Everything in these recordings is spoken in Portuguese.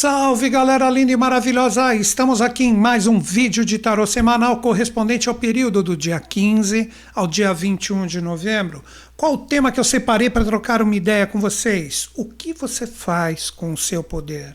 Salve galera linda e maravilhosa! Estamos aqui em mais um vídeo de tarô semanal correspondente ao período do dia 15 ao dia 21 de novembro. Qual o tema que eu separei para trocar uma ideia com vocês? O que você faz com o seu poder?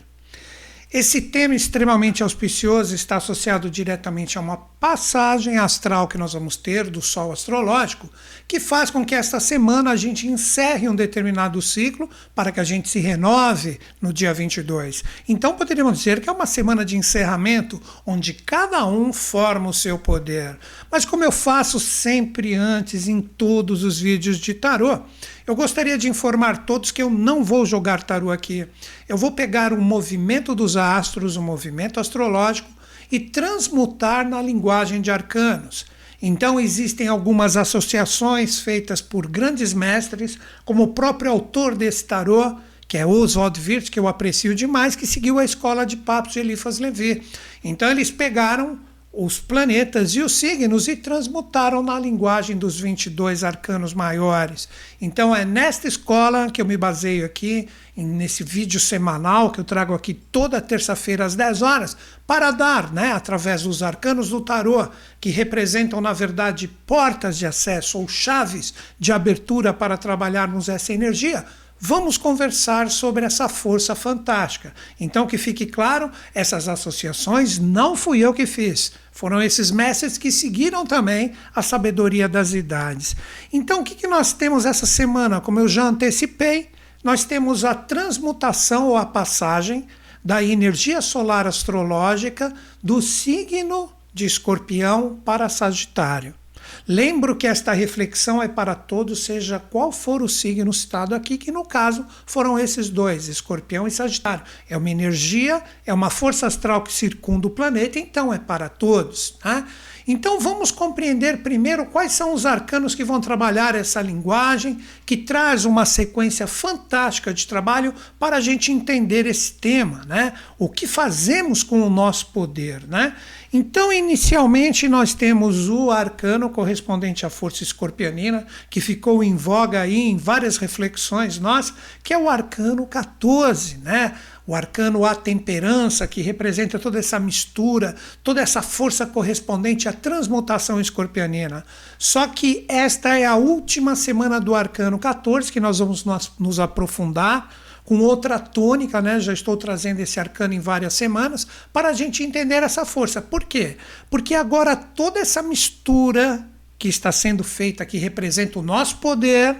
Esse tema extremamente auspicioso está associado diretamente a uma passagem astral que nós vamos ter do Sol astrológico, que faz com que esta semana a gente encerre um determinado ciclo para que a gente se renove no dia 22. Então poderíamos dizer que é uma semana de encerramento onde cada um forma o seu poder. Mas como eu faço sempre antes em todos os vídeos de tarô, eu gostaria de informar todos que eu não vou jogar tarô aqui. Eu vou pegar o movimento dos astros, o movimento astrológico, e transmutar na linguagem de arcanos. Então existem algumas associações feitas por grandes mestres, como o próprio autor desse tarô, que é Oswald Wirth, que eu aprecio demais, que seguiu a escola de papos de Eliphas Levi. Então eles pegaram os planetas e os signos e transmutaram na linguagem dos 22 arcanos maiores. Então é nesta escola que eu me baseio aqui, nesse vídeo semanal que eu trago aqui toda terça-feira às 10 horas, para dar, né, através dos arcanos do tarô, que representam na verdade portas de acesso ou chaves de abertura para trabalharmos essa energia, vamos conversar sobre essa força fantástica. Então, que fique claro, essas associações não fui eu que fiz. Foram esses mestres que seguiram também a sabedoria das idades. Então, o que, que nós temos essa semana? Como eu já antecipei, nós temos a transmutação ou a passagem da energia solar astrológica do signo de Escorpião para Sagitário. Lembro que esta reflexão é para todos, seja qual for o signo citado aqui, que no caso foram esses dois, Escorpião e Sagitário. É uma energia, é uma força astral que circunda o planeta, então é para todos. Tá? Então vamos compreender primeiro quais são os arcanos que vão trabalhar essa linguagem, que traz uma sequência fantástica de trabalho para a gente entender esse tema, né? O que fazemos com o nosso poder, né? Então, inicialmente, nós temos o arcano correspondente à força escorpionina, que ficou em voga aí em várias reflexões nós, que é o arcano 14, né? O arcano A temperança, que representa toda essa mistura, toda essa força correspondente à transmutação escorpionina. Só que esta é a última semana do arcano 14, que nós vamos nos aprofundar com outra tônica, né? Já estou trazendo esse arcano em várias semanas para a gente entender essa força. Por quê? Porque agora toda essa mistura que está sendo feita, que representa o nosso poder,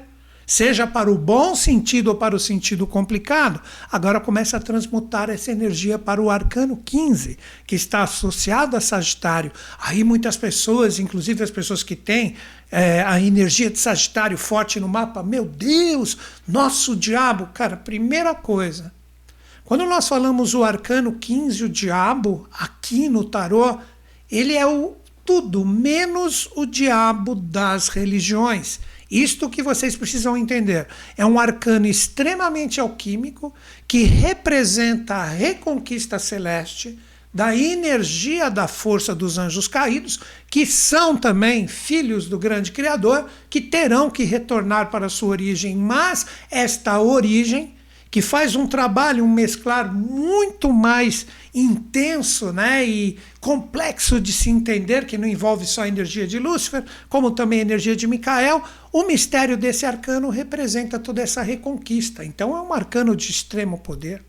seja para o bom sentido ou para o sentido complicado, agora começa a transmutar essa energia para o arcano 15, que está associado a Sagitário. Aí muitas pessoas, inclusive as pessoas que têm é, a energia de Sagitário forte no mapa, meu Deus, nosso diabo. Cara, primeira coisa, quando nós falamos o arcano 15, o diabo, aqui no tarô, ele é o tudo menos o diabo das religiões. Isto que vocês precisam entender. É um arcano extremamente alquímico que representa a reconquista celeste da energia da força dos anjos caídos, que são também filhos do grande Criador, que terão que retornar para sua origem, mas esta origem que faz um trabalho, um mesclar muito mais intenso né, e complexo de se entender, que não envolve só a energia de Lúcifer, como também a energia de Micael. O mistério desse arcano representa toda essa reconquista. Então é um arcano de extremo poder.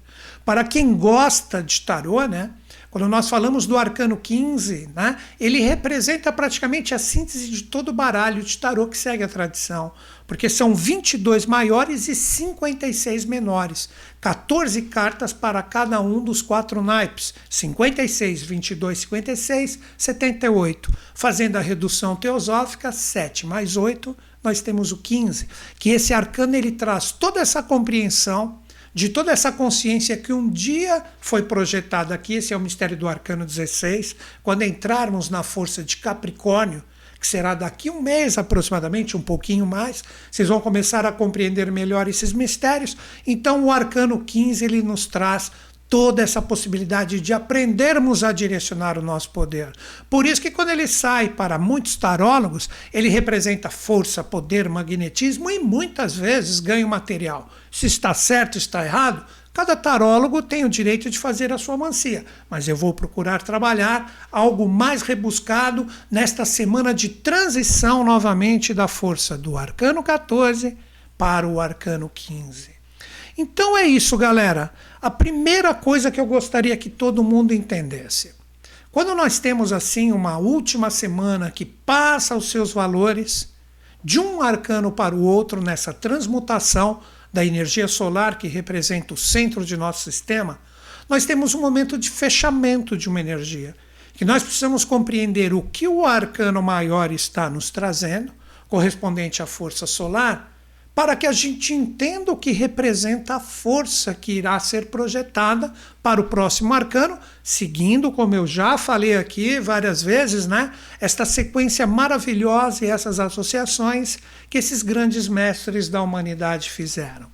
Para quem gosta de tarô, né, quando nós falamos do arcano 15, né, ele representa praticamente a síntese de todo o baralho de tarô que segue a tradição, porque são 22 maiores e 56 menores, 14 cartas para cada um dos quatro naipes, 56, 22, 56, 78, fazendo a redução teosófica, 7 mais 8, nós temos o 15, que esse arcano ele traz toda essa compreensão de toda essa consciência que um dia foi projetada aqui, esse é o mistério do Arcano 16, quando entrarmos na força de Capricórnio, que será daqui um mês aproximadamente, um pouquinho mais, vocês vão começar a compreender melhor esses mistérios. Então, o Arcano 15 ele nos traz toda essa possibilidade de aprendermos a direcionar o nosso poder. Por isso que quando ele sai para muitos tarólogos, ele representa força, poder, magnetismo e muitas vezes ganho material. Se está certo, está errado, Cada tarólogo tem o direito de fazer a sua mancia, mas eu vou procurar trabalhar algo mais rebuscado nesta semana de transição novamente da força do arcano 14 para o arcano 15. Então é isso, galera. A primeira coisa que eu gostaria que todo mundo entendesse. Quando nós temos assim uma última semana que passa os seus valores de um arcano para o outro nessa transmutação da energia solar que representa o centro de nosso sistema, nós temos um momento de fechamento de uma energia, que nós precisamos compreender o que o arcano maior está nos trazendo, correspondente à força solar, para que a gente entenda o que representa a força que irá ser projetada para o próximo arcano, seguindo, como eu já falei aqui várias vezes, né, esta sequência maravilhosa e essas associações que esses grandes mestres da humanidade fizeram.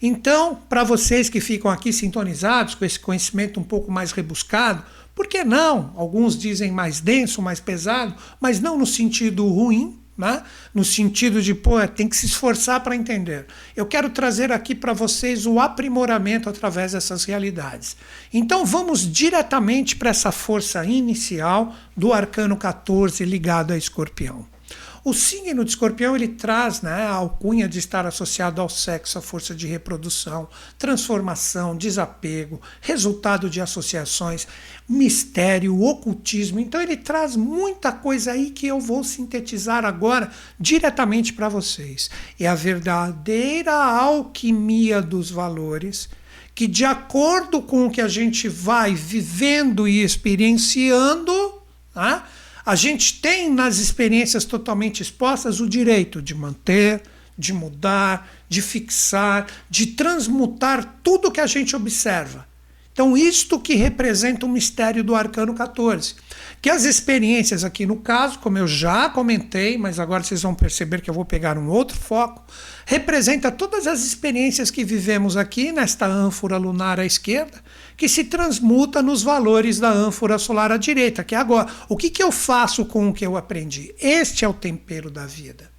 Então, para vocês que ficam aqui sintonizados com esse conhecimento um pouco mais rebuscado, por que não? Alguns dizem mais denso, mais pesado, mas não no sentido ruim, né? no sentido de, pô, é, tem que se esforçar para entender. Eu quero trazer aqui para vocês o aprimoramento através dessas realidades. Então vamos diretamente para essa força inicial do arcano 14 ligado a escorpião. O signo de escorpião ele traz né, a alcunha de estar associado ao sexo, à força de reprodução, transformação, desapego, resultado de associações, mistério, ocultismo. Então ele traz muita coisa aí que eu vou sintetizar agora diretamente para vocês. É a verdadeira alquimia dos valores que, de acordo com o que a gente vai vivendo e experienciando, né, a gente tem nas experiências totalmente expostas o direito de manter, de mudar, de fixar, de transmutar tudo que a gente observa. Então, isto que representa o mistério do arcano 14. Que as experiências aqui no caso, como eu já comentei, mas agora vocês vão perceber que eu vou pegar um outro foco, representa todas as experiências que vivemos aqui nesta ânfora lunar à esquerda, que se transmuta nos valores da ânfora solar à direita, que é agora. O que, que eu faço com o que eu aprendi? Este é o tempero da vida.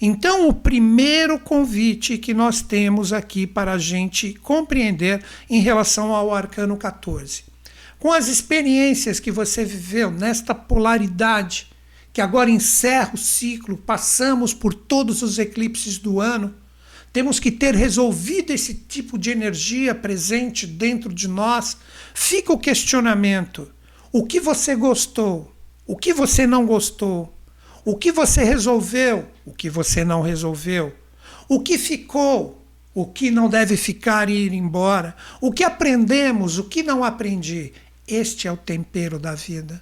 Então, o primeiro convite que nós temos aqui para a gente compreender em relação ao arcano 14, com as experiências que você viveu nesta polaridade, que agora encerra o ciclo, passamos por todos os eclipses do ano, temos que ter resolvido esse tipo de energia presente dentro de nós. Fica o questionamento: o que você gostou? O que você não gostou? O que você resolveu, o que você não resolveu, o que ficou, o que não deve ficar e ir embora, o que aprendemos, o que não aprendi. Este é o tempero da vida,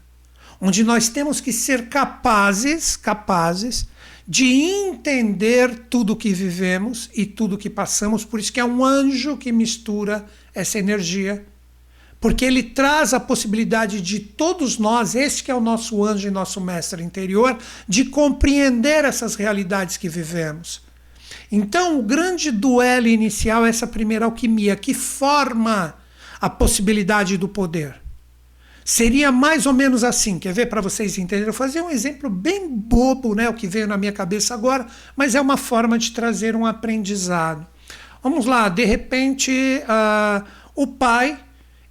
onde nós temos que ser capazes, capazes de entender tudo o que vivemos e tudo o que passamos, por isso que é um anjo que mistura essa energia porque ele traz a possibilidade de todos nós, este que é o nosso anjo e nosso mestre interior, de compreender essas realidades que vivemos. Então, o grande duelo inicial é essa primeira alquimia que forma a possibilidade do poder. Seria mais ou menos assim, quer ver para vocês entenderem? Eu fazer um exemplo bem bobo, né, o que veio na minha cabeça agora, mas é uma forma de trazer um aprendizado. Vamos lá, de repente, uh, o pai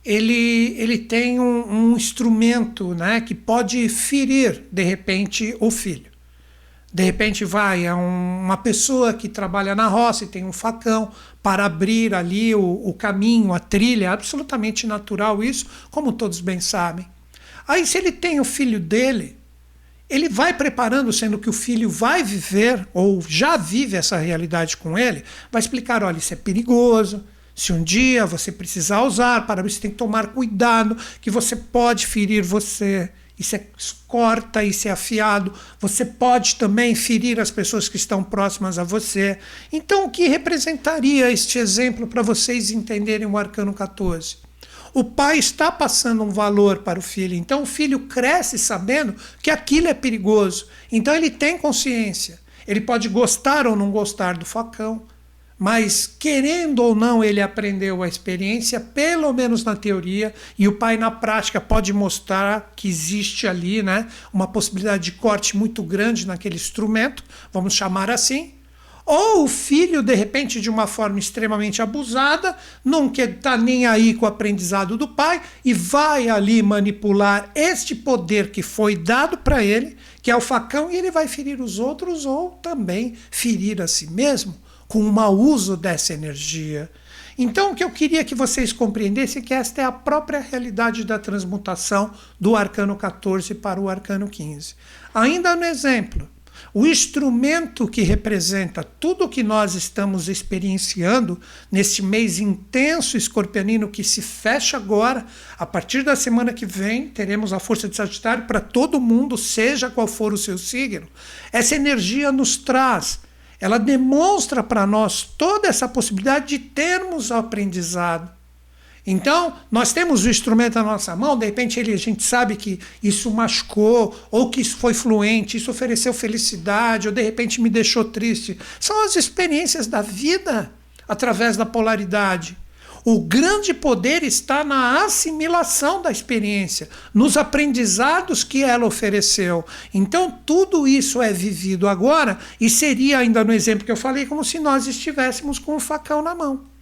ele, ele tem um, um, instrumento né, que pode ferir, de repente, o filho. De repente vai é um, uma pessoa que trabalha na roça e tem um facão para abrir ali o, o caminho, a trilha, é absolutamente natural isso, como todos bem sabem. Aí se ele tem o filho dele, ele vai preparando, sendo que o filho vai viver, ou já vive essa realidade com ele, vai explicar: olha, isso é perigoso, se um dia você precisar usar para você tem que tomar cuidado, que você pode ferir você. Isso é corta, isso é afiado. Você pode também ferir as pessoas que estão próximas a você. Então, o que representaria este exemplo para vocês entenderem o arcano 14? O pai está passando um valor para o filho, então o filho cresce sabendo que aquilo é perigoso. Então ele tem consciência. Ele pode gostar ou não gostar do facão, mas querendo ou não ele aprendeu a experiência, pelo menos na teoria, e o pai na prática pode mostrar que existe ali né, uma possibilidade de corte muito grande naquele instrumento, vamos chamar assim. Ou o filho, de repente, de uma forma extremamente abusada, não está nem aí com o aprendizado do pai e vai ali manipular este poder que foi dado para ele, que é o facão, e ele vai ferir os outros ou também ferir a si mesmo com o mau uso dessa energia. Então, o que eu queria que vocês compreendessem é que esta é a própria realidade da transmutação do arcano 14 para o arcano 15. Ainda no exemplo, o instrumento que representa tudo o que nós estamos experienciando neste mês intenso escorpianino que se fecha agora, a partir da semana que vem, teremos a força de Sagitário para todo mundo, seja qual for o seu signo. Essa energia nos traz, ela demonstra para nós toda essa possibilidade de termos aprendizado então, nós temos o instrumento na nossa mão, de repente ele, a gente sabe que isso machucou, ou que isso foi fluente, isso ofereceu felicidade, ou de repente me deixou triste. São as experiências da vida através da polaridade. O grande poder está na assimilação da experiência, nos aprendizados que ela ofereceu. Então, tudo isso é vivido agora e seria, ainda no exemplo que eu falei, como se nós estivéssemos com o facão na mão.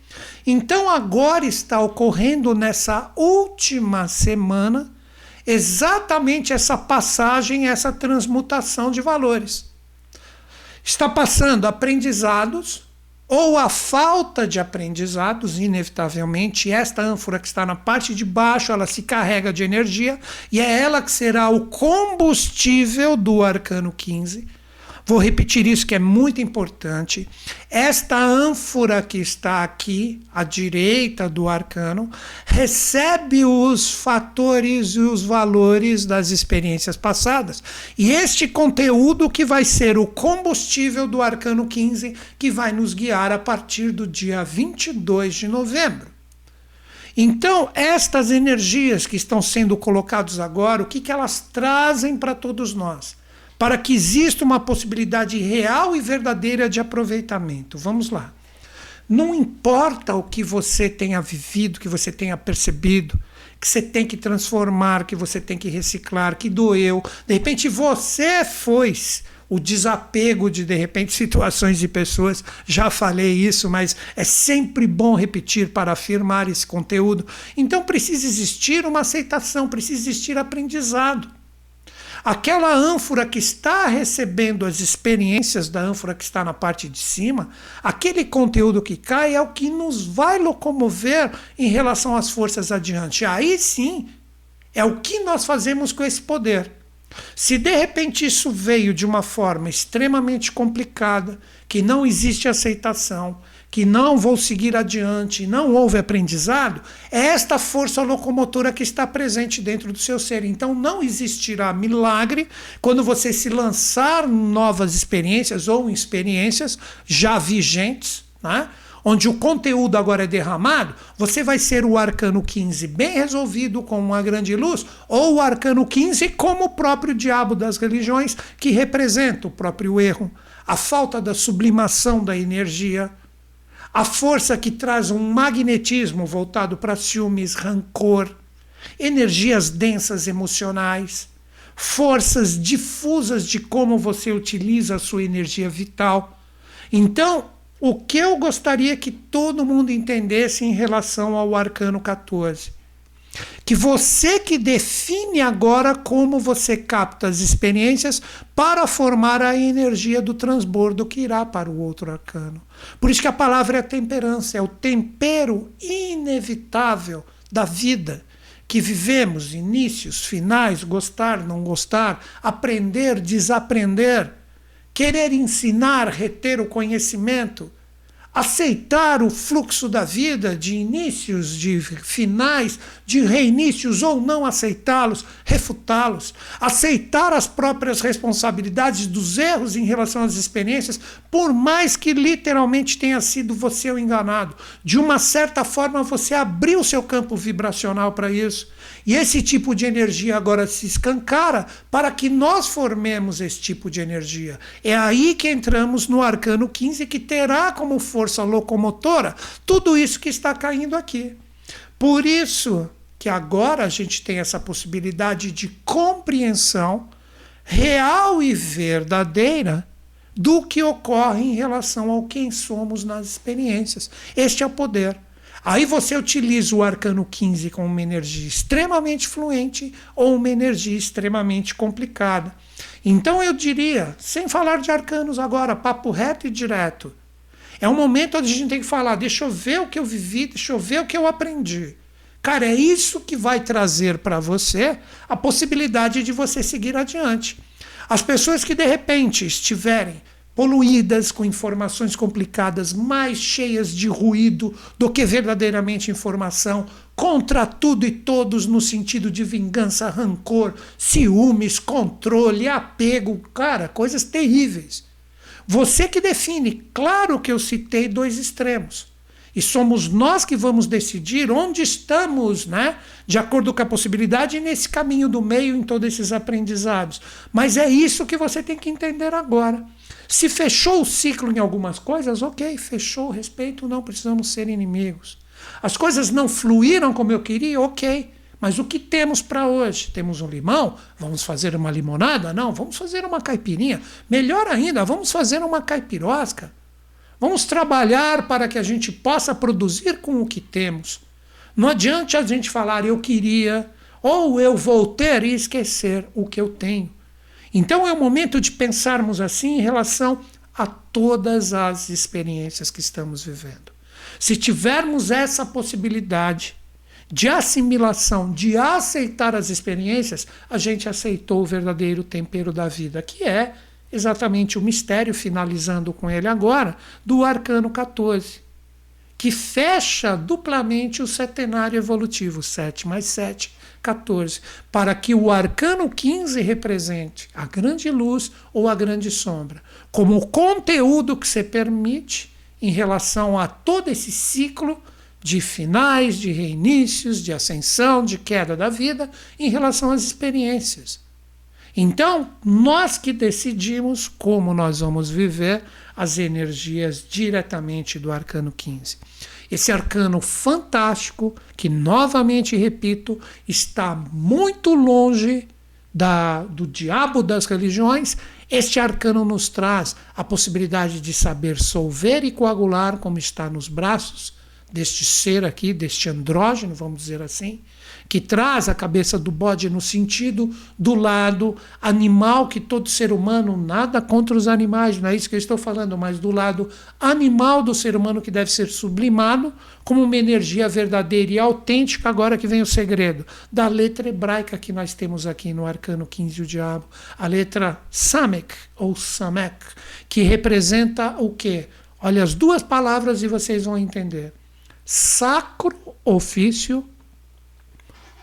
Então agora está ocorrendo nessa última semana exatamente essa passagem, essa transmutação de valores. Está passando aprendizados ou a falta de aprendizados, inevitavelmente, esta ânfora que está na parte de baixo, ela se carrega de energia e é ela que será o combustível do arcano 15 Vou repetir isso que é muito importante. Esta ânfora que está aqui à direita do arcano recebe os fatores e os valores das experiências passadas. E este conteúdo que vai ser o combustível do arcano 15 que vai nos guiar a partir do dia 22 de novembro. Então, estas energias que estão sendo colocadas agora, o que, que elas trazem para todos nós? Para que exista uma possibilidade real e verdadeira de aproveitamento. Vamos lá. Não importa o que você tenha vivido, que você tenha percebido, que você tem que transformar, que você tem que reciclar, que doeu. De repente você foi o desapego de de repente situações de pessoas. Já falei isso, mas é sempre bom repetir para afirmar esse conteúdo. Então precisa existir uma aceitação, precisa existir aprendizado. Aquela ânfora que está recebendo as experiências da ânfora que está na parte de cima, aquele conteúdo que cai é o que nos vai locomover em relação às forças adiante. Aí sim é o que nós fazemos com esse poder. Se de repente isso veio de uma forma extremamente complicada, que não existe aceitação, que não vou seguir adiante, não houve aprendizado, é esta força locomotora que está presente dentro do seu ser. Então não existirá milagre quando você se lançar novas experiências ou experiências já vigentes, né? onde o conteúdo agora é derramado, você vai ser o arcano 15 bem resolvido com uma grande luz, ou o arcano 15 como o próprio diabo das religiões, que representa o próprio erro, a falta da sublimação da energia, a força que traz um magnetismo voltado para ciúmes, rancor, energias densas emocionais, forças difusas de como você utiliza a sua energia vital. Então, o que eu gostaria que todo mundo entendesse em relação ao arcano 14? Que você que define agora como você capta as experiências para formar a energia do transbordo que irá para o outro arcano. Por isso que a palavra é temperança, é o tempero inevitável da vida que vivemos, inícios, finais, gostar, não gostar, aprender, desaprender, querer ensinar, reter o conhecimento aceitar o fluxo da vida, de inícios, de finais, de reinícios ou não aceitá-los, refutá-los, aceitar as próprias responsabilidades dos erros em relação às experiências, por mais que literalmente tenha sido você o enganado. De uma certa forma, você abriu seu campo vibracional para isso. E esse tipo de energia agora se escancara para que nós formemos esse tipo de energia. É aí que entramos no arcano 15, que terá como força locomotora tudo isso que está caindo aqui. Por isso que agora a gente tem essa possibilidade de compreensão real e verdadeira do que ocorre em relação ao quem somos nas experiências. Este é o poder. Aí você utiliza o arcano 15 com uma energia extremamente fluente ou uma energia extremamente complicada. Então eu diria, sem falar de arcanos agora, papo reto e direto, é um momento onde a gente tem que falar: deixa eu ver o que eu vivi, deixa eu ver o que eu aprendi. Cara, é isso que vai trazer para você a possibilidade de você seguir adiante. As pessoas que de repente estiverem poluídas com informações complicadas, mais cheias de ruído do que verdadeiramente informação, contra tudo e todos no sentido de vingança, rancor, ciúmes, controle, apego, cara, coisas terríveis. Você que define, claro que eu citei dois extremos. E somos nós que vamos decidir onde estamos, né? De acordo com a possibilidade, nesse caminho do meio, em todos esses aprendizados. Mas é isso que você tem que entender agora. Se fechou o ciclo em algumas coisas, ok, fechou respeito, não precisamos ser inimigos. As coisas não fluíram como eu queria, ok. Mas o que temos para hoje? Temos um limão? Vamos fazer uma limonada? Não, vamos fazer uma caipirinha. Melhor ainda, vamos fazer uma caipirosca. Vamos trabalhar para que a gente possa produzir com o que temos. Não adianta a gente falar eu queria ou eu vou ter e esquecer o que eu tenho. Então é o momento de pensarmos assim em relação a todas as experiências que estamos vivendo. Se tivermos essa possibilidade de assimilação, de aceitar as experiências, a gente aceitou o verdadeiro tempero da vida, que é exatamente o mistério, finalizando com ele agora, do arcano 14, que fecha duplamente o setenário evolutivo, 7 mais 7, 14, para que o arcano 15 represente a grande luz ou a grande sombra, como o conteúdo que se permite em relação a todo esse ciclo de finais, de reinícios, de ascensão, de queda da vida, em relação às experiências. Então, nós que decidimos como nós vamos viver as energias diretamente do arcano 15. Esse arcano fantástico, que novamente repito, está muito longe da, do diabo das religiões, este arcano nos traz a possibilidade de saber solver e coagular, como está nos braços deste ser aqui, deste andrógeno, vamos dizer assim, que traz a cabeça do bode no sentido do lado animal, que todo ser humano, nada contra os animais, não é isso que eu estou falando, mas do lado animal do ser humano que deve ser sublimado como uma energia verdadeira e autêntica. Agora que vem o segredo da letra hebraica que nós temos aqui no Arcano 15, o Diabo, a letra Samek ou Samek, que representa o quê? Olha as duas palavras e vocês vão entender. Sacro ofício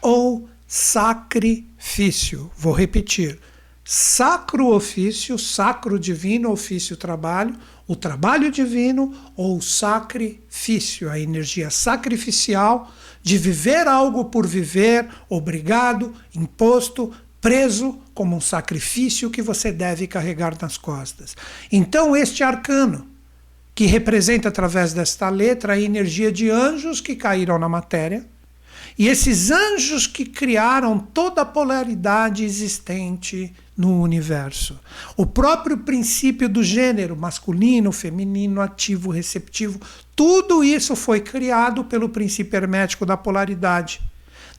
ou sacrifício. Vou repetir. Sacro ofício, sacro divino, ofício trabalho, o trabalho divino ou sacrifício, a energia sacrificial de viver algo por viver, obrigado, imposto, preso como um sacrifício que você deve carregar nas costas. Então, este arcano, que representa através desta letra a energia de anjos que caíram na matéria, e esses anjos que criaram toda a polaridade existente no universo. O próprio princípio do gênero, masculino, feminino, ativo, receptivo, tudo isso foi criado pelo princípio hermético da polaridade.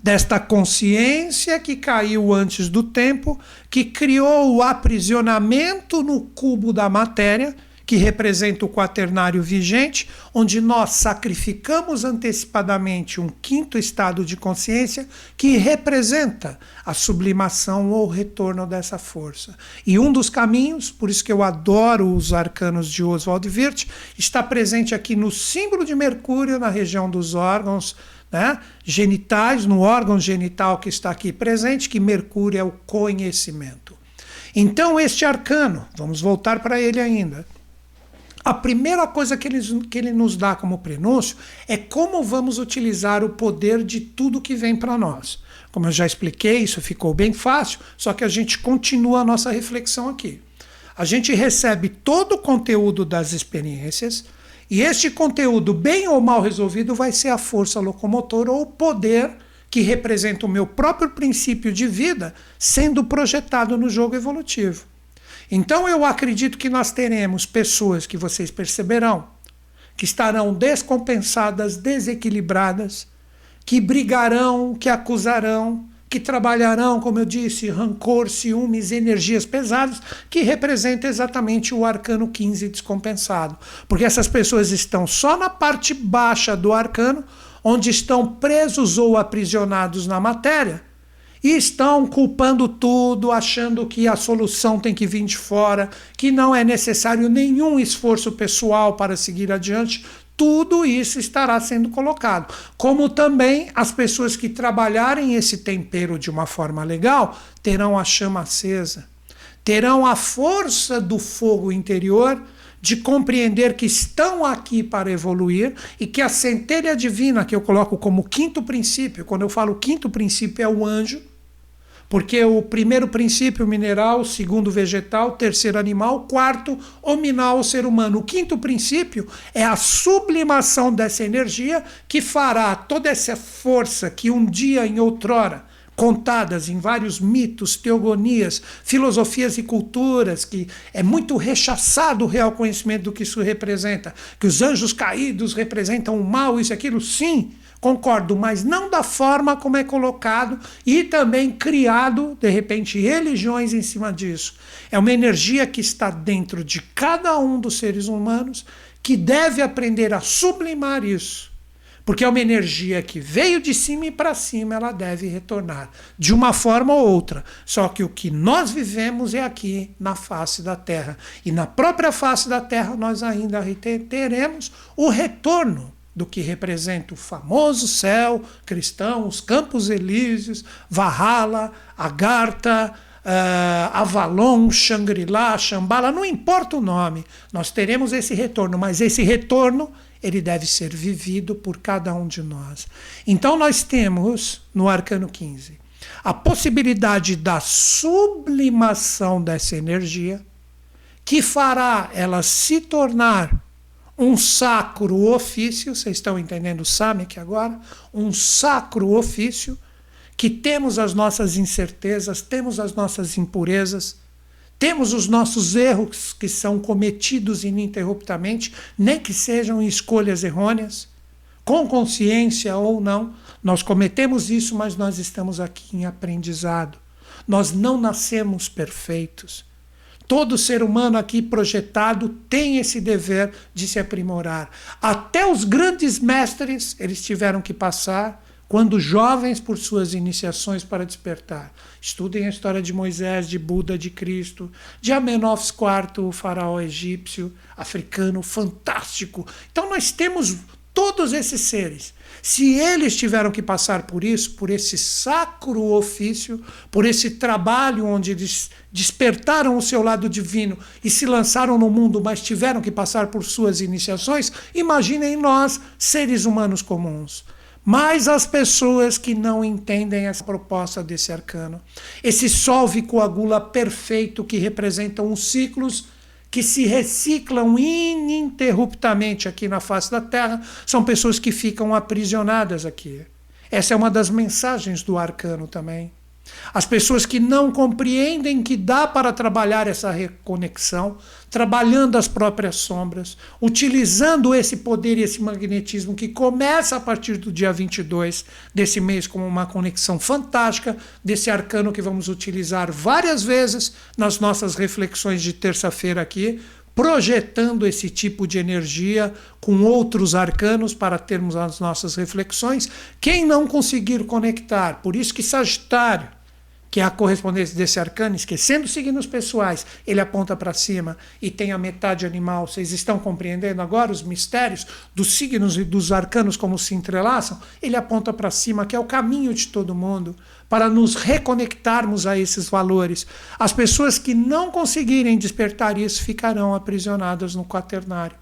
Desta consciência que caiu antes do tempo, que criou o aprisionamento no cubo da matéria que representa o quaternário vigente, onde nós sacrificamos antecipadamente um quinto estado de consciência que representa a sublimação ou retorno dessa força. E um dos caminhos, por isso que eu adoro os arcanos de Oswald Wirth, está presente aqui no símbolo de Mercúrio, na região dos órgãos. Né, genitais, no órgão genital que está aqui presente, que Mercúrio é o conhecimento. Então, este arcano, vamos voltar para ele ainda, a primeira coisa que ele, que ele nos dá como prenúncio é como vamos utilizar o poder de tudo que vem para nós. Como eu já expliquei, isso ficou bem fácil, só que a gente continua a nossa reflexão aqui. A gente recebe todo o conteúdo das experiências, e este conteúdo, bem ou mal resolvido, vai ser a força locomotora ou o poder que representa o meu próprio princípio de vida sendo projetado no jogo evolutivo. Então eu acredito que nós teremos pessoas que vocês perceberão que estarão descompensadas, desequilibradas, que brigarão, que acusarão, que trabalharão, como eu disse, rancor, ciúmes, energias pesadas, que representa exatamente o arcano 15 descompensado. Porque essas pessoas estão só na parte baixa do arcano, onde estão presos ou aprisionados na matéria, e estão culpando tudo, achando que a solução tem que vir de fora, que não é necessário nenhum esforço pessoal para seguir adiante. Tudo isso estará sendo colocado. Como também as pessoas que trabalharem esse tempero de uma forma legal terão a chama acesa, terão a força do fogo interior de compreender que estão aqui para evoluir e que a centelha divina, que eu coloco como quinto princípio, quando eu falo quinto princípio, é o anjo, porque o primeiro princípio, mineral, segundo, vegetal, terceiro, animal, quarto, hominal, ser humano. O quinto princípio é a sublimação dessa energia que fará toda essa força que um dia, em outrora, contadas em vários mitos, teogonias, filosofias e culturas, que é muito rechaçado o real conhecimento do que isso representa, que os anjos caídos representam o mal, isso e aquilo, sim, Concordo, mas não da forma como é colocado e também criado, de repente, religiões em cima disso. É uma energia que está dentro de cada um dos seres humanos que deve aprender a sublimar isso. Porque é uma energia que veio de cima e para cima, ela deve retornar, de uma forma ou outra. Só que o que nós vivemos é aqui na face da Terra. E na própria face da Terra, nós ainda teremos o retorno do que representa o famoso céu cristão, os Campos Elíseos, Valhalla, Agartha, uh, Avalon, Shangri-La, Shambhala, não importa o nome, nós teremos esse retorno, mas esse retorno ele deve ser vivido por cada um de nós. Então nós temos no arcano 15 a possibilidade da sublimação dessa energia que fará ela se tornar um sacro ofício, vocês estão entendendo o SAMIC agora? Um sacro ofício, que temos as nossas incertezas, temos as nossas impurezas, temos os nossos erros que são cometidos ininterruptamente, nem que sejam escolhas errôneas, com consciência ou não, nós cometemos isso, mas nós estamos aqui em aprendizado. Nós não nascemos perfeitos. Todo ser humano aqui projetado tem esse dever de se aprimorar. Até os grandes mestres eles tiveram que passar quando jovens por suas iniciações para despertar. Estudem a história de Moisés, de Buda, de Cristo, de Amenófis IV, o faraó egípcio, africano, fantástico. Então nós temos todos esses seres se eles tiveram que passar por isso, por esse sacro ofício, por esse trabalho onde eles despertaram o seu lado divino e se lançaram no mundo, mas tiveram que passar por suas iniciações, imaginem nós, seres humanos comuns. Mas as pessoas que não entendem essa proposta desse arcano, esse solve coagula perfeito que representam os ciclos que se reciclam ininterruptamente aqui na face da Terra são pessoas que ficam aprisionadas aqui. Essa é uma das mensagens do arcano também. As pessoas que não compreendem que dá para trabalhar essa reconexão, trabalhando as próprias sombras, utilizando esse poder e esse magnetismo que começa a partir do dia 22 desse mês como uma conexão fantástica desse arcano que vamos utilizar várias vezes nas nossas reflexões de terça-feira aqui, projetando esse tipo de energia com outros arcanos para termos as nossas reflexões. Quem não conseguir conectar, por isso que Sagitário que é a correspondência desse arcano, esquecendo os signos pessoais, ele aponta para cima e tem a metade animal. Vocês estão compreendendo agora os mistérios dos signos e dos arcanos como se entrelaçam? Ele aponta para cima, que é o caminho de todo mundo, para nos reconectarmos a esses valores. As pessoas que não conseguirem despertar isso ficarão aprisionadas no quaternário.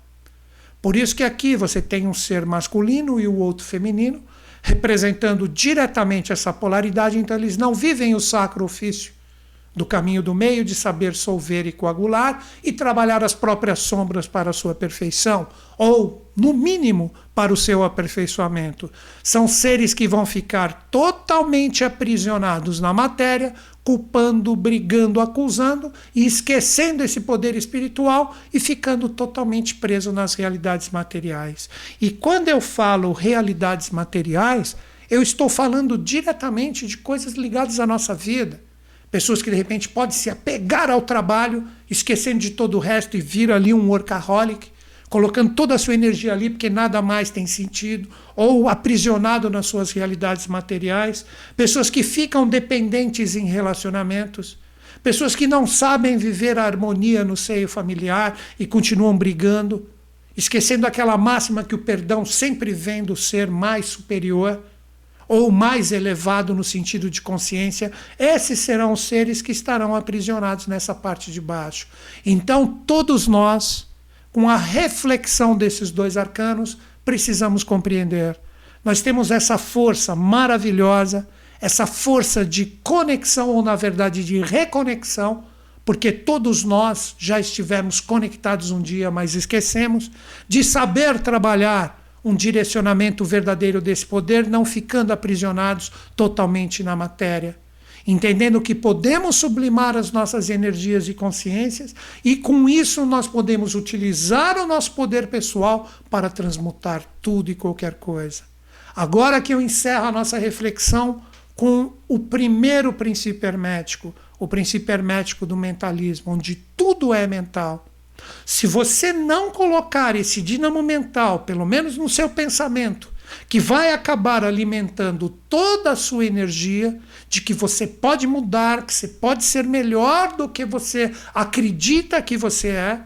Por isso que aqui você tem um ser masculino e o outro feminino, representando diretamente essa polaridade, então eles não vivem o sacro ofício do caminho do meio de saber solver e coagular e trabalhar as próprias sombras para a sua perfeição, ou, no mínimo, para o seu aperfeiçoamento. São seres que vão ficar totalmente aprisionados na matéria, culpando, brigando, acusando e esquecendo esse poder espiritual e ficando totalmente preso nas realidades materiais. E quando eu falo realidades materiais, eu estou falando diretamente de coisas ligadas à nossa vida. Pessoas que de repente podem se apegar ao trabalho, esquecendo de todo o resto e vir ali um workaholic, colocando toda a sua energia ali porque nada mais tem sentido, ou aprisionado nas suas realidades materiais, pessoas que ficam dependentes em relacionamentos, pessoas que não sabem viver a harmonia no seio familiar e continuam brigando, esquecendo aquela máxima que o perdão sempre vem do ser mais superior ou mais elevado no sentido de consciência, esses serão os seres que estarão aprisionados nessa parte de baixo. Então, todos nós, com a reflexão desses dois arcanos, precisamos compreender. Nós temos essa força maravilhosa, essa força de conexão, ou na verdade de reconexão, porque todos nós já estivemos conectados um dia, mas esquecemos, de saber trabalhar um direcionamento verdadeiro desse poder, não ficando aprisionados totalmente na matéria. Entendendo que podemos sublimar as nossas energias e consciências, e com isso nós podemos utilizar o nosso poder pessoal para transmutar tudo e qualquer coisa. Agora que eu encerro a nossa reflexão com o primeiro princípio hermético, o princípio hermético do mentalismo, onde tudo é mental se você não colocar esse dínamo mental, pelo menos no seu pensamento, que vai acabar alimentando toda a sua energia, de que você pode mudar, que você pode ser melhor do que você acredita que você é,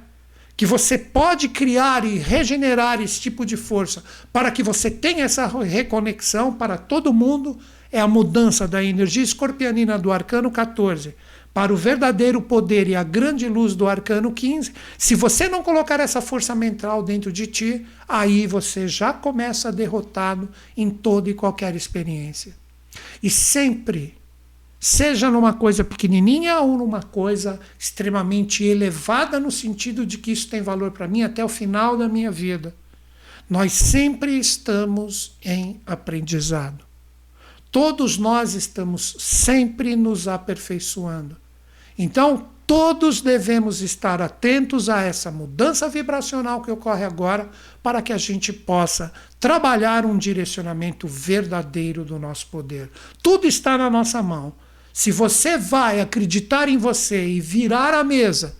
que você pode criar e regenerar esse tipo de força para que você tenha essa reconexão para todo mundo, é a mudança da energia escorpianina do arcano 14 para o verdadeiro poder e a grande luz do arcano 15, se você não colocar essa força mental dentro de ti, aí você já começa derrotado em toda e qualquer experiência. E sempre, seja numa coisa pequenininha ou numa coisa extremamente elevada, no sentido de que isso tem valor para mim até o final da minha vida, nós sempre estamos em aprendizado. Todos nós estamos sempre nos aperfeiçoando. Então, todos devemos estar atentos a essa mudança vibracional que ocorre agora, para que a gente possa trabalhar um direcionamento verdadeiro do nosso poder. Tudo está na nossa mão. Se você vai acreditar em você e virar a mesa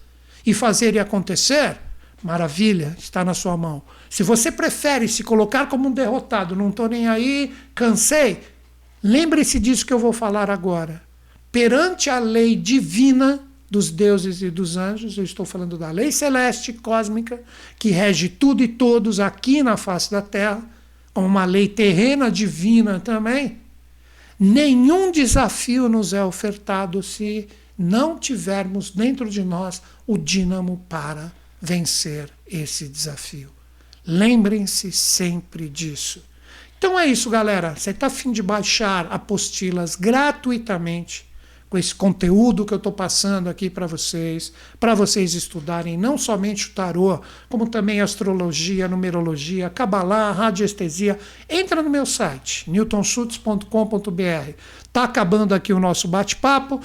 e fazer e acontecer, maravilha, está na sua mão. Se você prefere se colocar como um derrotado, não estou nem aí, cansei, lembre-se disso que eu vou falar agora perante a lei divina dos deuses e dos anjos, eu estou falando da lei celeste cósmica, que rege tudo e todos aqui na face da terra, uma lei terrena divina também. Nenhum desafio nos é ofertado se não tivermos dentro de nós o dínamo para vencer esse desafio. Lembrem-se sempre disso. Então é isso, galera. Você está afim de baixar apostilas gratuitamente com esse conteúdo que eu estou passando aqui para vocês, para vocês estudarem não somente o tarô, como também astrologia, numerologia, cabalá, radiestesia. Entra no meu site, newtonschutz.com.br. Está acabando aqui o nosso bate-papo.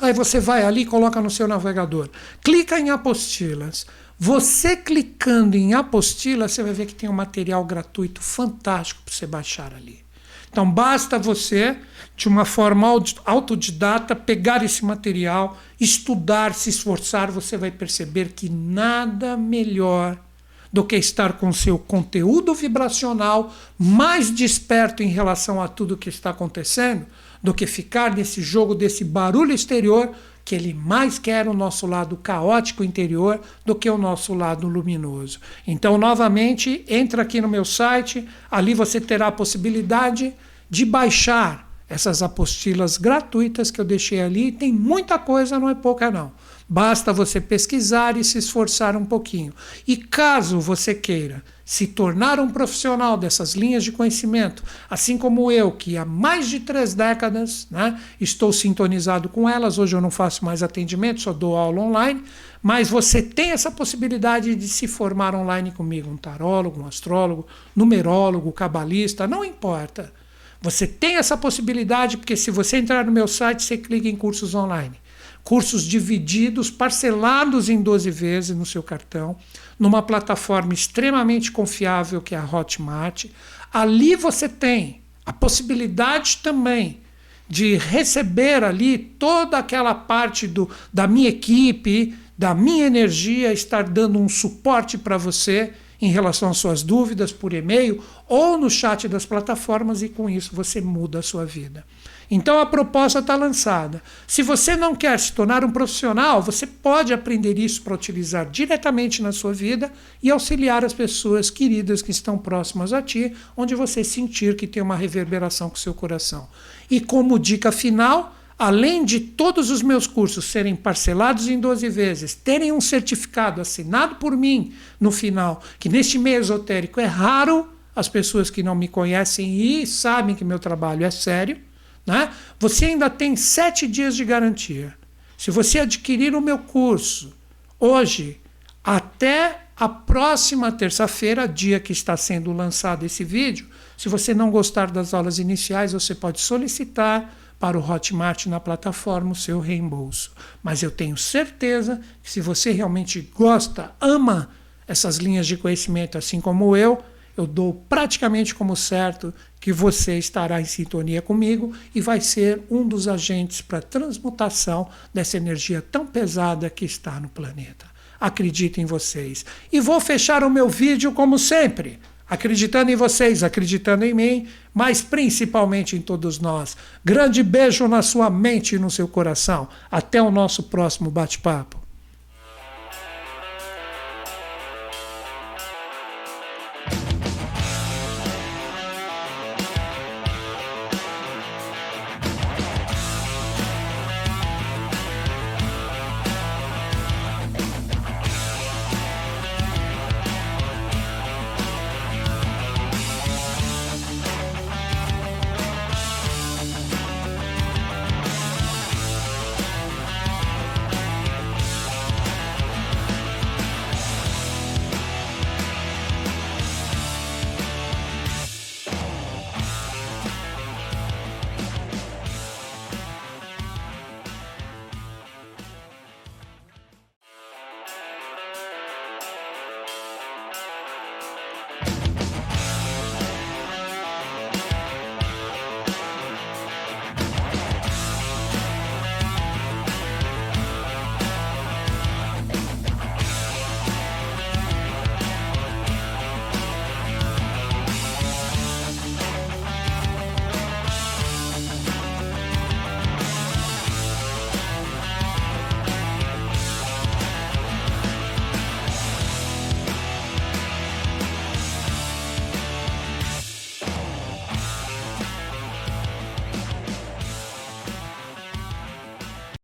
Aí você vai ali e coloca no seu navegador. Clica em apostilas. Você clicando em apostilas, você vai ver que tem um material gratuito fantástico para você baixar ali. Então basta você, de uma forma autodidata, pegar esse material, estudar, se esforçar, você vai perceber que nada melhor do que estar com seu conteúdo vibracional mais desperto em relação a tudo que está acontecendo, do que ficar nesse jogo desse barulho exterior que ele mais quer o nosso lado caótico interior do que o nosso lado luminoso. Então, novamente, entra aqui no meu site, ali você terá a possibilidade de baixar essas apostilas gratuitas que eu deixei ali. Tem muita coisa, não é pouca não. Basta você pesquisar e se esforçar um pouquinho. E caso você queira se tornar um profissional dessas linhas de conhecimento, assim como eu, que há mais de três décadas né, estou sintonizado com elas, hoje eu não faço mais atendimento, só dou aula online, mas você tem essa possibilidade de se formar online comigo, um tarólogo, um astrólogo, numerólogo, cabalista, não importa. Você tem essa possibilidade, porque se você entrar no meu site, você clica em cursos online. Cursos divididos, parcelados em 12 vezes no seu cartão, numa plataforma extremamente confiável que é a Hotmart. Ali você tem a possibilidade também de receber ali toda aquela parte do, da minha equipe, da minha energia, estar dando um suporte para você em relação às suas dúvidas por e-mail ou no chat das plataformas e com isso você muda a sua vida. Então a proposta está lançada. Se você não quer se tornar um profissional, você pode aprender isso para utilizar diretamente na sua vida e auxiliar as pessoas queridas que estão próximas a ti, onde você sentir que tem uma reverberação com o seu coração. E como dica final, além de todos os meus cursos serem parcelados em 12 vezes, terem um certificado assinado por mim no final, que neste meio esotérico é raro as pessoas que não me conhecem e sabem que meu trabalho é sério, né? você ainda tem sete dias de garantia. Se você adquirir o meu curso hoje, até a próxima terça-feira, dia que está sendo lançado esse vídeo, se você não gostar das aulas iniciais, você pode solicitar para o Hotmart na plataforma o seu reembolso. Mas eu tenho certeza que se você realmente gosta, ama essas linhas de conhecimento, assim como eu, eu dou praticamente como certo que você estará em sintonia comigo e vai ser um dos agentes para a transmutação dessa energia tão pesada que está no planeta. Acredito em vocês. E vou fechar o meu vídeo como sempre acreditando em vocês, acreditando em mim, mas principalmente em todos nós. Grande beijo na sua mente e no seu coração. Até o nosso próximo bate-papo.